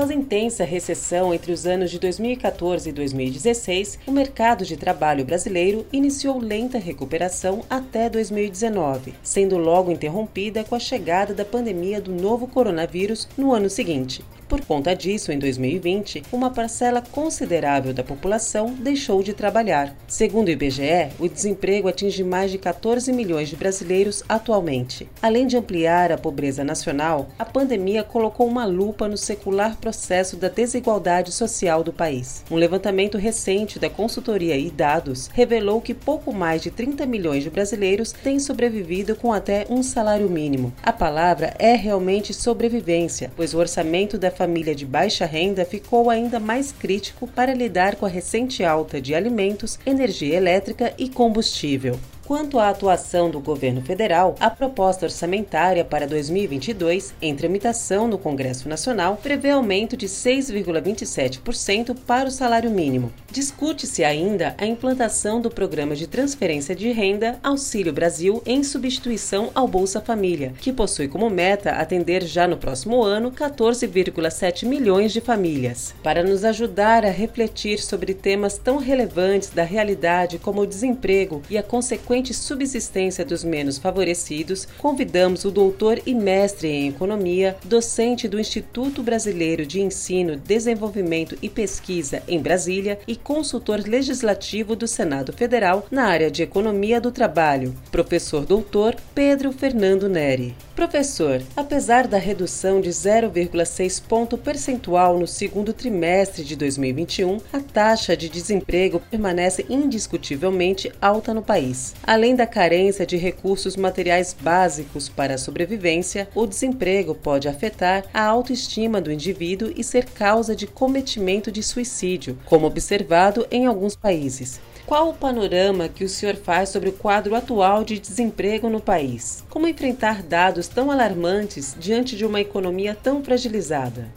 Após intensa recessão entre os anos de 2014 e 2016, o mercado de trabalho brasileiro iniciou lenta recuperação até 2019, sendo logo interrompida com a chegada da pandemia do novo coronavírus no ano seguinte. Por conta disso, em 2020, uma parcela considerável da população deixou de trabalhar. Segundo o IBGE, o desemprego atinge mais de 14 milhões de brasileiros atualmente. Além de ampliar a pobreza nacional, a pandemia colocou uma lupa no secular processo da desigualdade social do país. Um levantamento recente da consultoria e dados revelou que pouco mais de 30 milhões de brasileiros têm sobrevivido com até um salário mínimo. A palavra é realmente sobrevivência, pois o orçamento da família de baixa renda ficou ainda mais crítico para lidar com a recente alta de alimentos, energia elétrica e combustível. Quanto à atuação do governo federal, a proposta orçamentária para 2022, em tramitação no Congresso Nacional, prevê aumento de 6,27% para o salário mínimo. Discute-se ainda a implantação do programa de transferência de renda Auxílio Brasil em substituição ao Bolsa Família, que possui como meta atender já no próximo ano 14,7 milhões de famílias. Para nos ajudar a refletir sobre temas tão relevantes da realidade como o desemprego e a consequência subsistência dos menos favorecidos, convidamos o doutor e mestre em economia, docente do Instituto Brasileiro de Ensino, Desenvolvimento e Pesquisa em Brasília e consultor legislativo do Senado Federal na área de Economia do Trabalho, professor doutor Pedro Fernando Neri. Professor, apesar da redução de 0,6 ponto percentual no segundo trimestre de 2021, a taxa de desemprego permanece indiscutivelmente alta no país. Além da carência de recursos materiais básicos para a sobrevivência, o desemprego pode afetar a autoestima do indivíduo e ser causa de cometimento de suicídio, como observado em alguns países. Qual o panorama que o senhor faz sobre o quadro atual de desemprego no país? Como enfrentar dados tão alarmantes diante de uma economia tão fragilizada?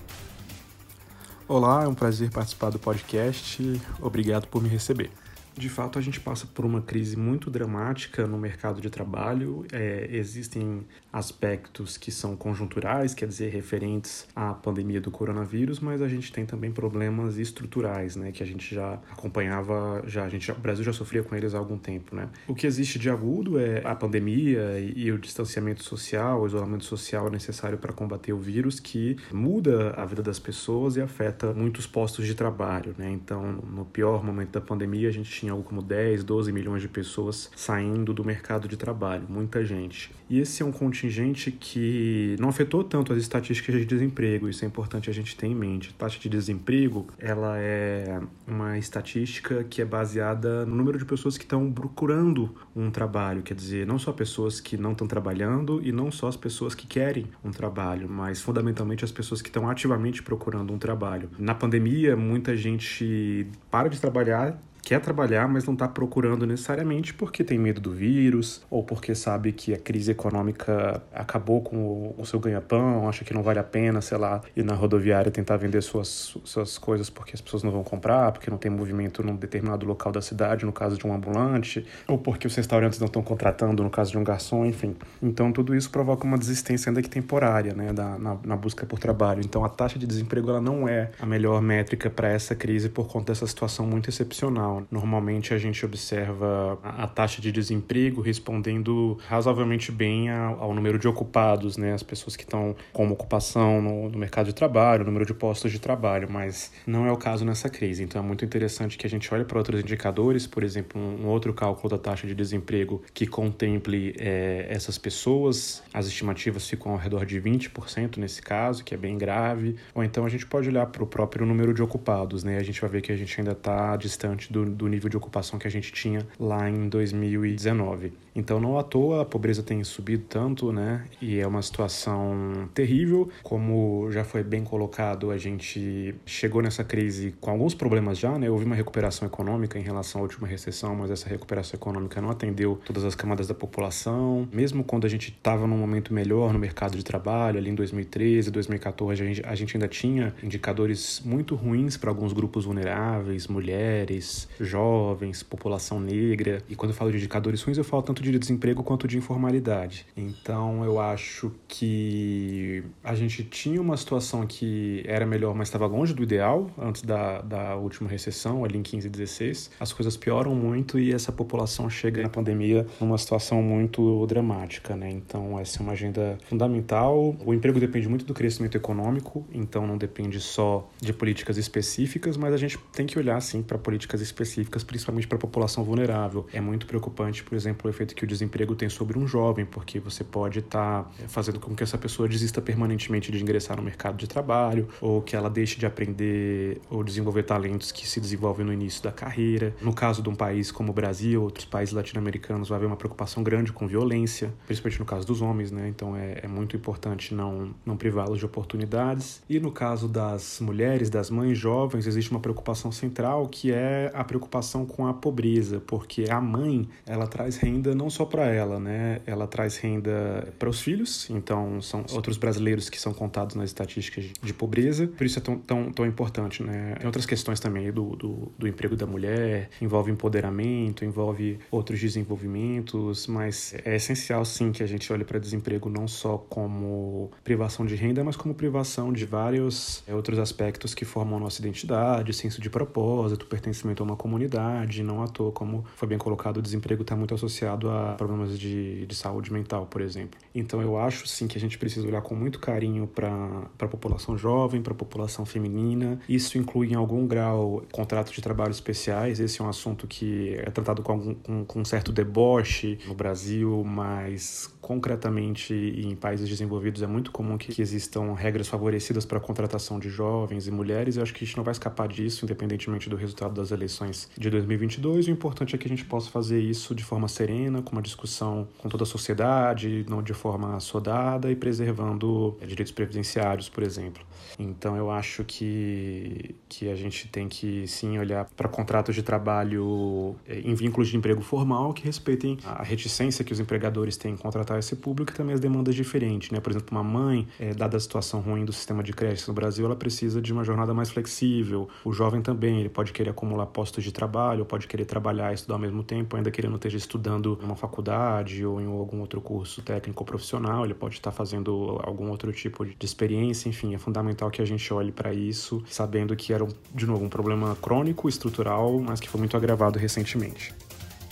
Olá, é um prazer participar do podcast. Obrigado por me receber. De fato, a gente passa por uma crise muito dramática no mercado de trabalho. É, existem aspectos que são conjunturais, quer dizer, referentes à pandemia do coronavírus, mas a gente tem também problemas estruturais, né, que a gente já acompanhava, já a gente, o Brasil já sofria com eles há algum tempo, né. O que existe de agudo é a pandemia e, e o distanciamento social, o isolamento social necessário para combater o vírus, que muda a vida das pessoas e afeta muitos postos de trabalho, né. Então, no pior momento da pandemia, a gente tinha algo como 10, 12 milhões de pessoas saindo do mercado de trabalho, muita gente. E esse é um contingente que não afetou tanto as estatísticas de desemprego, isso é importante a gente ter em mente. A taxa de desemprego, ela é uma estatística que é baseada no número de pessoas que estão procurando um trabalho, quer dizer, não só pessoas que não estão trabalhando e não só as pessoas que querem um trabalho, mas fundamentalmente as pessoas que estão ativamente procurando um trabalho. Na pandemia, muita gente para de trabalhar quer trabalhar, mas não está procurando necessariamente porque tem medo do vírus ou porque sabe que a crise econômica acabou com o, seu ganha-pão, acha que não vale a pena, sei lá, ir na rodoviária tentar vender suas, suas coisas porque as pessoas não vão comprar, porque não tem movimento num determinado local da cidade, no caso de um ambulante, ou porque os restaurantes não estão contratando, no caso de um garçom, enfim. Então tudo isso provoca uma desistência ainda que temporária, né, da, na, na busca por trabalho. Então a taxa de desemprego ela não é a melhor métrica para essa crise por conta dessa situação muito excepcional. Normalmente a gente observa a taxa de desemprego respondendo razoavelmente bem ao número de ocupados, né? As pessoas que estão com ocupação no, no mercado de trabalho, o número de postos de trabalho, mas não é o caso nessa crise. Então é muito interessante que a gente olhe para outros indicadores, por exemplo, um outro cálculo da taxa de desemprego que contemple é, essas pessoas. As estimativas ficam ao redor de 20% nesse caso, que é bem grave. Ou então a gente pode olhar para o próprio número de ocupados, né? A gente vai ver que a gente ainda está distante do do, nível de ocupação que a gente tinha lá em 2019. Então, não à toa a pobreza tem subido tanto, né? E é uma situação terrível. Como já foi bem colocado, a gente chegou nessa crise com alguns problemas já, né? Houve uma recuperação econômica em relação à última recessão, mas essa recuperação econômica não atendeu todas as camadas da população. Mesmo quando a gente estava num momento melhor no mercado de trabalho, ali em 2013, 2014, a gente, a gente ainda tinha indicadores muito ruins para alguns grupos vulneráveis, mulheres, jovens, população negra. E quando eu falo de indicadores ruins, eu falo tanto de desemprego quanto de informalidade. Então eu acho que a gente tinha uma situação que era melhor, mas estava longe do ideal antes da, da última recessão, ali em 15 e 16. As coisas pioram muito e essa população chega na pandemia numa situação muito dramática, né? Então essa é uma agenda fundamental. O emprego depende muito do crescimento econômico, então não depende só de políticas específicas, mas a gente tem que olhar sim para políticas específicas, principalmente para a população vulnerável. É muito preocupante, por exemplo, o efeito que o desemprego tem sobre um jovem, porque você pode estar tá fazendo com que essa pessoa desista permanentemente de ingressar no mercado de trabalho, ou que ela deixe de aprender ou desenvolver talentos que se desenvolvem no início da carreira. No caso de um país como o Brasil, outros países latino-americanos, vai haver uma preocupação grande com violência, principalmente no caso dos homens, né? Então é, é muito importante não, não privá-los de oportunidades. E no caso das mulheres, das mães jovens, existe uma preocupação central que é a preocupação com a pobreza, porque a mãe, ela traz renda não só para ela, né? Ela traz renda para os filhos, então são outros brasileiros que são contados nas estatísticas de pobreza, por isso é tão, tão, tão importante, né? Tem outras questões também do, do, do emprego da mulher, envolve empoderamento, envolve outros desenvolvimentos, mas é essencial sim que a gente olhe para desemprego não só como privação de renda, mas como privação de vários é, outros aspectos que formam a nossa identidade, senso de propósito, pertencimento a uma comunidade, não à toa, como foi bem colocado, o desemprego está muito associado a problemas de, de saúde mental, por exemplo. Então eu acho sim que a gente precisa olhar com muito carinho para a população jovem, para a população feminina. Isso inclui em algum grau contratos de trabalho especiais. Esse é um assunto que é tratado com, algum, com, com um certo deboche no Brasil, mas concretamente em países desenvolvidos é muito comum que, que existam regras favorecidas para a contratação de jovens e mulheres. Eu acho que a gente não vai escapar disso, independentemente do resultado das eleições de 2022. O importante é que a gente possa fazer isso de forma serena, com uma discussão com toda a sociedade, não de forma assodada e preservando é, direitos previdenciários, por exemplo. Então eu acho que, que a gente tem que sim olhar para contratos de trabalho é, em vínculos de emprego formal que respeitem a reticência que os empregadores têm em contratar esse público e também as demandas diferentes. Né? Por exemplo, uma mãe, é, dada a situação ruim do sistema de creche no Brasil, ela precisa de uma jornada mais flexível. O jovem também, ele pode querer acumular postos de trabalho, pode querer trabalhar e estudar ao mesmo tempo, ainda que ele não esteja estudando uma faculdade ou em algum outro curso técnico profissional, ele pode estar fazendo algum outro tipo de experiência, enfim, é fundamental que a gente olhe para isso, sabendo que era, de novo, um problema crônico, estrutural, mas que foi muito agravado recentemente.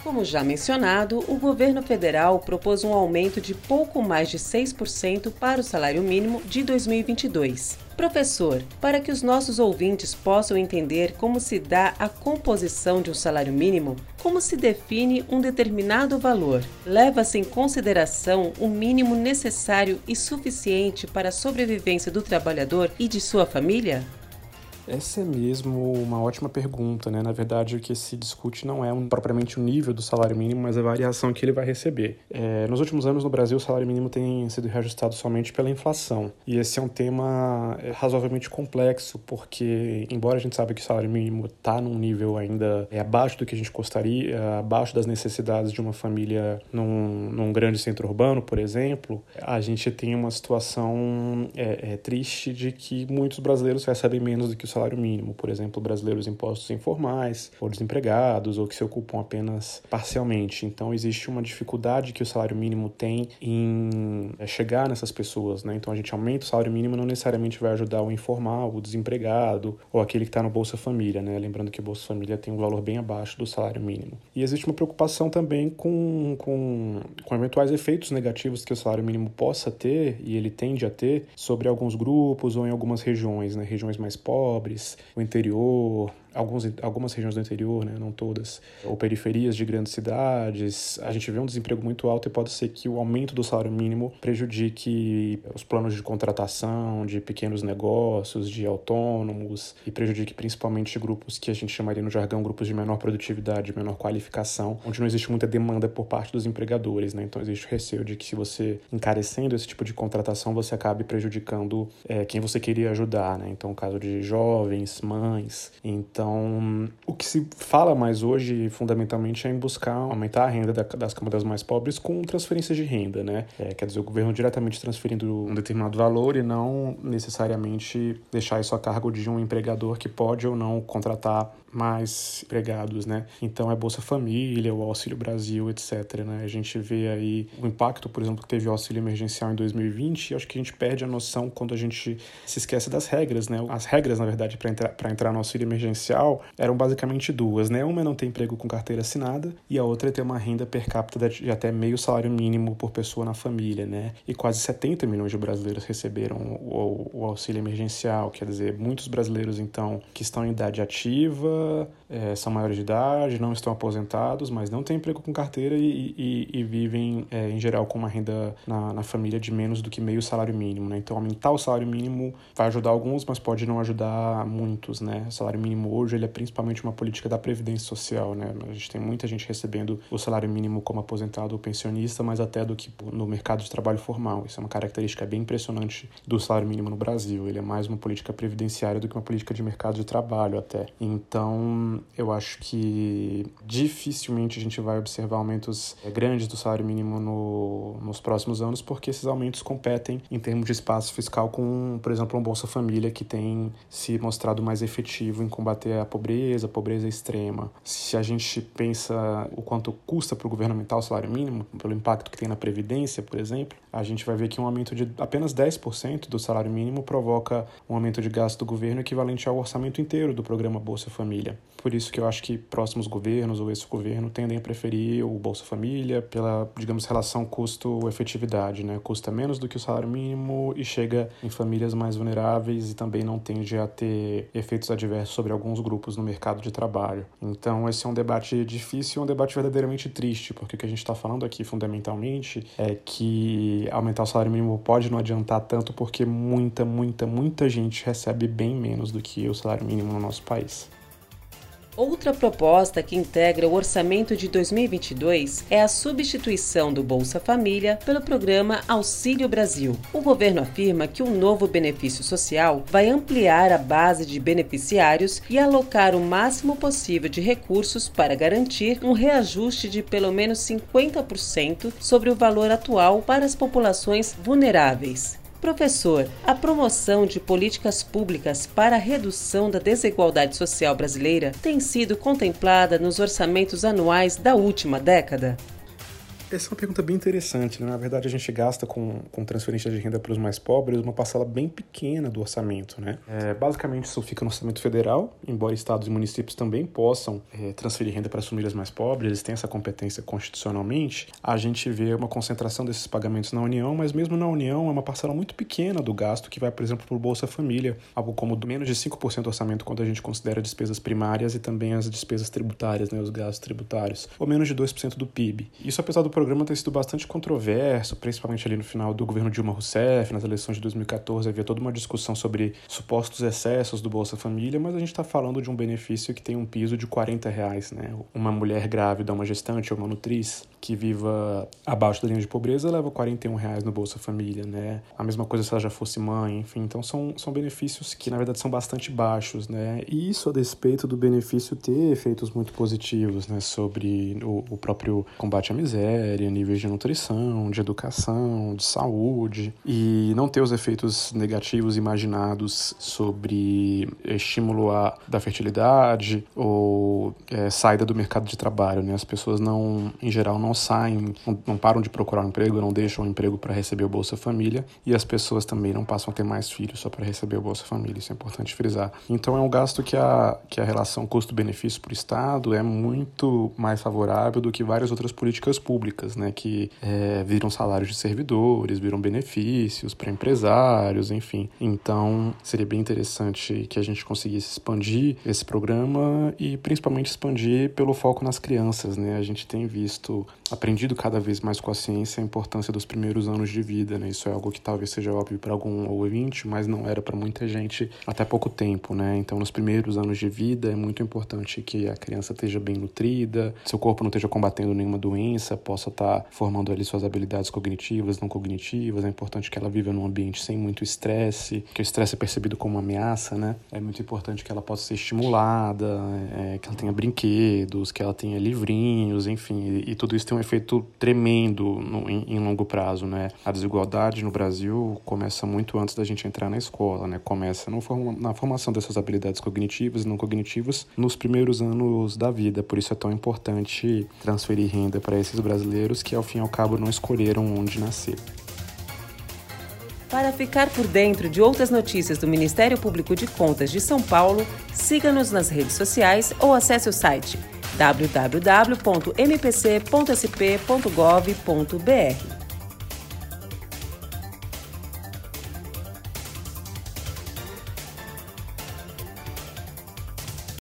Como já mencionado, o governo federal propôs um aumento de pouco mais de 6% para o salário mínimo de 2022. Professor, para que os nossos ouvintes possam entender como se dá a composição de um salário mínimo, como se define um determinado valor? Leva-se em consideração o mínimo necessário e suficiente para a sobrevivência do trabalhador e de sua família? Essa é mesmo uma ótima pergunta, né? Na verdade, o que se discute não é um, propriamente o nível do salário mínimo, mas a variação que ele vai receber. É, nos últimos anos, no Brasil, o salário mínimo tem sido reajustado somente pela inflação. E esse é um tema é, razoavelmente complexo, porque, embora a gente saiba que o salário mínimo está num nível ainda é, abaixo do que a gente gostaria, é, abaixo das necessidades de uma família num, num grande centro urbano, por exemplo, a gente tem uma situação é, é triste de que muitos brasileiros recebem menos do que o salário mínimo, por exemplo, brasileiros impostos informais, ou desempregados, ou que se ocupam apenas parcialmente. Então, existe uma dificuldade que o salário mínimo tem em é, chegar nessas pessoas, né? Então, a gente aumenta o salário mínimo, não necessariamente vai ajudar o informal, o desempregado, ou aquele que está no Bolsa Família, né? Lembrando que o Bolsa Família tem um valor bem abaixo do salário mínimo. E existe uma preocupação também com, com, com eventuais efeitos negativos que o salário mínimo possa ter, e ele tende a ter, sobre alguns grupos ou em algumas regiões, né? Regiões mais pobres, pobres, o interior, alguns, algumas regiões do interior, né, não todas, ou periferias de grandes cidades, a gente vê um desemprego muito alto e pode ser que o aumento do salário mínimo prejudique os planos de contratação de pequenos negócios, de autônomos e prejudique principalmente grupos que a gente chamaria no jargão grupos de menor produtividade, menor qualificação, onde não existe muita demanda por parte dos empregadores, né? Então existe o receio de que se você encarecendo esse tipo de contratação você acabe prejudicando é, quem você queria ajudar, né? Então, caso de jovens, mães, então então, o que se fala mais hoje, fundamentalmente, é em buscar aumentar a renda das camadas mais pobres com transferências de renda, né? É, quer dizer, o governo diretamente transferindo um determinado valor e não necessariamente deixar isso a cargo de um empregador que pode ou não contratar mais empregados, né? Então é Bolsa Família, o Auxílio Brasil, etc, né? A gente vê aí o impacto, por exemplo, que teve o auxílio emergencial em 2020 e acho que a gente perde a noção quando a gente se esquece das regras, né? As regras, na verdade, para entrar, entrar no auxílio emergencial eram basicamente duas, né? Uma é não ter emprego com carteira assinada e a outra é ter uma renda per capita de até meio salário mínimo por pessoa na família, né? E quase 70 milhões de brasileiros receberam o, o auxílio emergencial, quer dizer, muitos brasileiros, então, que estão em idade ativa é, são maiores de idade, não estão aposentados, mas não têm emprego com carteira e, e, e vivem, é, em geral, com uma renda na, na, família de menos do que meio salário mínimo. Né? Então, aumentar o salário mínimo vai ajudar alguns, mas pode não ajudar muitos. Né? O salário mínimo hoje ele é principalmente uma política da Previdência Social. Né? A gente tem muita gente recebendo o salário mínimo como aposentado ou pensionista, mas até do que no mercado de trabalho formal. Isso é uma característica bem impressionante do salário mínimo no Brasil. Ele é mais uma política previdenciária do que uma política de mercado de trabalho até. Então, então, eu acho que dificilmente a gente vai observar aumentos eh, grandes do salário mínimo no, nos próximos anos, porque esses aumentos competem em termos de espaço fiscal com, por exemplo, um Bolsa Família que tem se mostrado mais efetivo em combater a pobreza, a pobreza extrema. Se a gente pensa o quanto custa para o governo aumentar o salário mínimo, pelo impacto que tem na Previdência, por exemplo, a gente vai ver que um aumento de apenas 10% do salário mínimo provoca um aumento de gasto do governo equivalente ao orçamento inteiro do programa Bolsa Família. Por isso que eu acho que próximos governos ou esse governo tendem a preferir o Bolsa Família pela, digamos, relação custo-efetividade, né? Custa menos do que o salário mínimo e chega em famílias mais vulneráveis e também não tende a ter efeitos adversos sobre alguns grupos no mercado de trabalho. Então, esse é um debate difícil e um debate verdadeiramente triste, porque o que a gente está falando aqui fundamentalmente é que aumentar o salário mínimo pode não adiantar tanto porque muita, muita, muita gente recebe bem menos do que o salário mínimo no nosso país. Outra proposta que integra o orçamento de 2022 é a substituição do Bolsa Família pelo programa Auxílio Brasil. O governo afirma que o novo benefício social vai ampliar a base de beneficiários e alocar o máximo possível de recursos para garantir um reajuste de pelo menos 50% sobre o valor atual para as populações vulneráveis. Professor, a promoção de políticas públicas para a redução da desigualdade social brasileira tem sido contemplada nos orçamentos anuais da última década? Essa é uma pergunta bem interessante. Né? Na verdade, a gente gasta com, com transferência de renda para os mais pobres uma parcela bem pequena do orçamento. Né? É, basicamente, isso fica no orçamento federal, embora estados e municípios também possam é, transferir renda para as famílias mais pobres, eles têm essa competência constitucionalmente. A gente vê uma concentração desses pagamentos na União, mas mesmo na União é uma parcela muito pequena do gasto que vai, por exemplo, para o Bolsa Família, algo como menos de 5% do orçamento quando a gente considera despesas primárias e também as despesas tributárias, né, os gastos tributários, ou menos de 2% do PIB. Isso apesar do programa tem sido bastante controverso, principalmente ali no final do governo Dilma Rousseff, nas eleições de 2014, havia toda uma discussão sobre supostos excessos do Bolsa Família, mas a gente está falando de um benefício que tem um piso de 40 reais, né? Uma mulher grávida, uma gestante ou uma nutriz que viva abaixo da linha de pobreza leva 41 reais no Bolsa Família, né? A mesma coisa se ela já fosse mãe, enfim. Então são, são benefícios que na verdade são bastante baixos, né? E isso a despeito do benefício ter efeitos muito positivos, né? Sobre o, o próprio combate à miséria, níveis de nutrição, de educação, de saúde e não ter os efeitos negativos imaginados sobre estímulo à, da fertilidade ou é, saída do mercado de trabalho, né? As pessoas não, em geral, não saem, não, não param de procurar um emprego, não deixam um emprego para receber o Bolsa Família e as pessoas também não passam a ter mais filhos só para receber o Bolsa Família, isso é importante frisar. Então é um gasto que a, que a relação custo-benefício para o Estado é muito mais favorável do que várias outras políticas públicas públicas, né, que é, viram salários de servidores, viram benefícios para empresários, enfim. Então, seria bem interessante que a gente conseguisse expandir esse programa e principalmente expandir pelo foco nas crianças, né? A gente tem visto, aprendido cada vez mais com a ciência a importância dos primeiros anos de vida, né? Isso é algo que talvez seja óbvio para algum ouvinte, mas não era para muita gente até pouco tempo, né? Então, nos primeiros anos de vida é muito importante que a criança esteja bem nutrida, seu corpo não esteja combatendo nenhuma doença, possa estar tá formando ali suas habilidades cognitivas, não cognitivas. É importante que ela viva num ambiente sem muito estresse, que o estresse é percebido como uma ameaça, né? É muito importante que ela possa ser estimulada, é, que ela tenha brinquedos, que ela tenha livrinhos, enfim, e, e tudo isso tem um efeito tremendo no, em, em, longo prazo, né? A desigualdade no Brasil começa muito antes da gente entrar na escola, né? Começa na formação dessas habilidades cognitivas e não cognitivas nos primeiros anos da vida. Por isso é tão importante transferir renda para esses brasileiros que, ao fim e ao cabo, não escolheram onde nascer. Para ficar por dentro de outras notícias do Ministério Público de Contas de São Paulo, siga-nos nas redes sociais ou acesse o site www.mpc.sp.gov.br.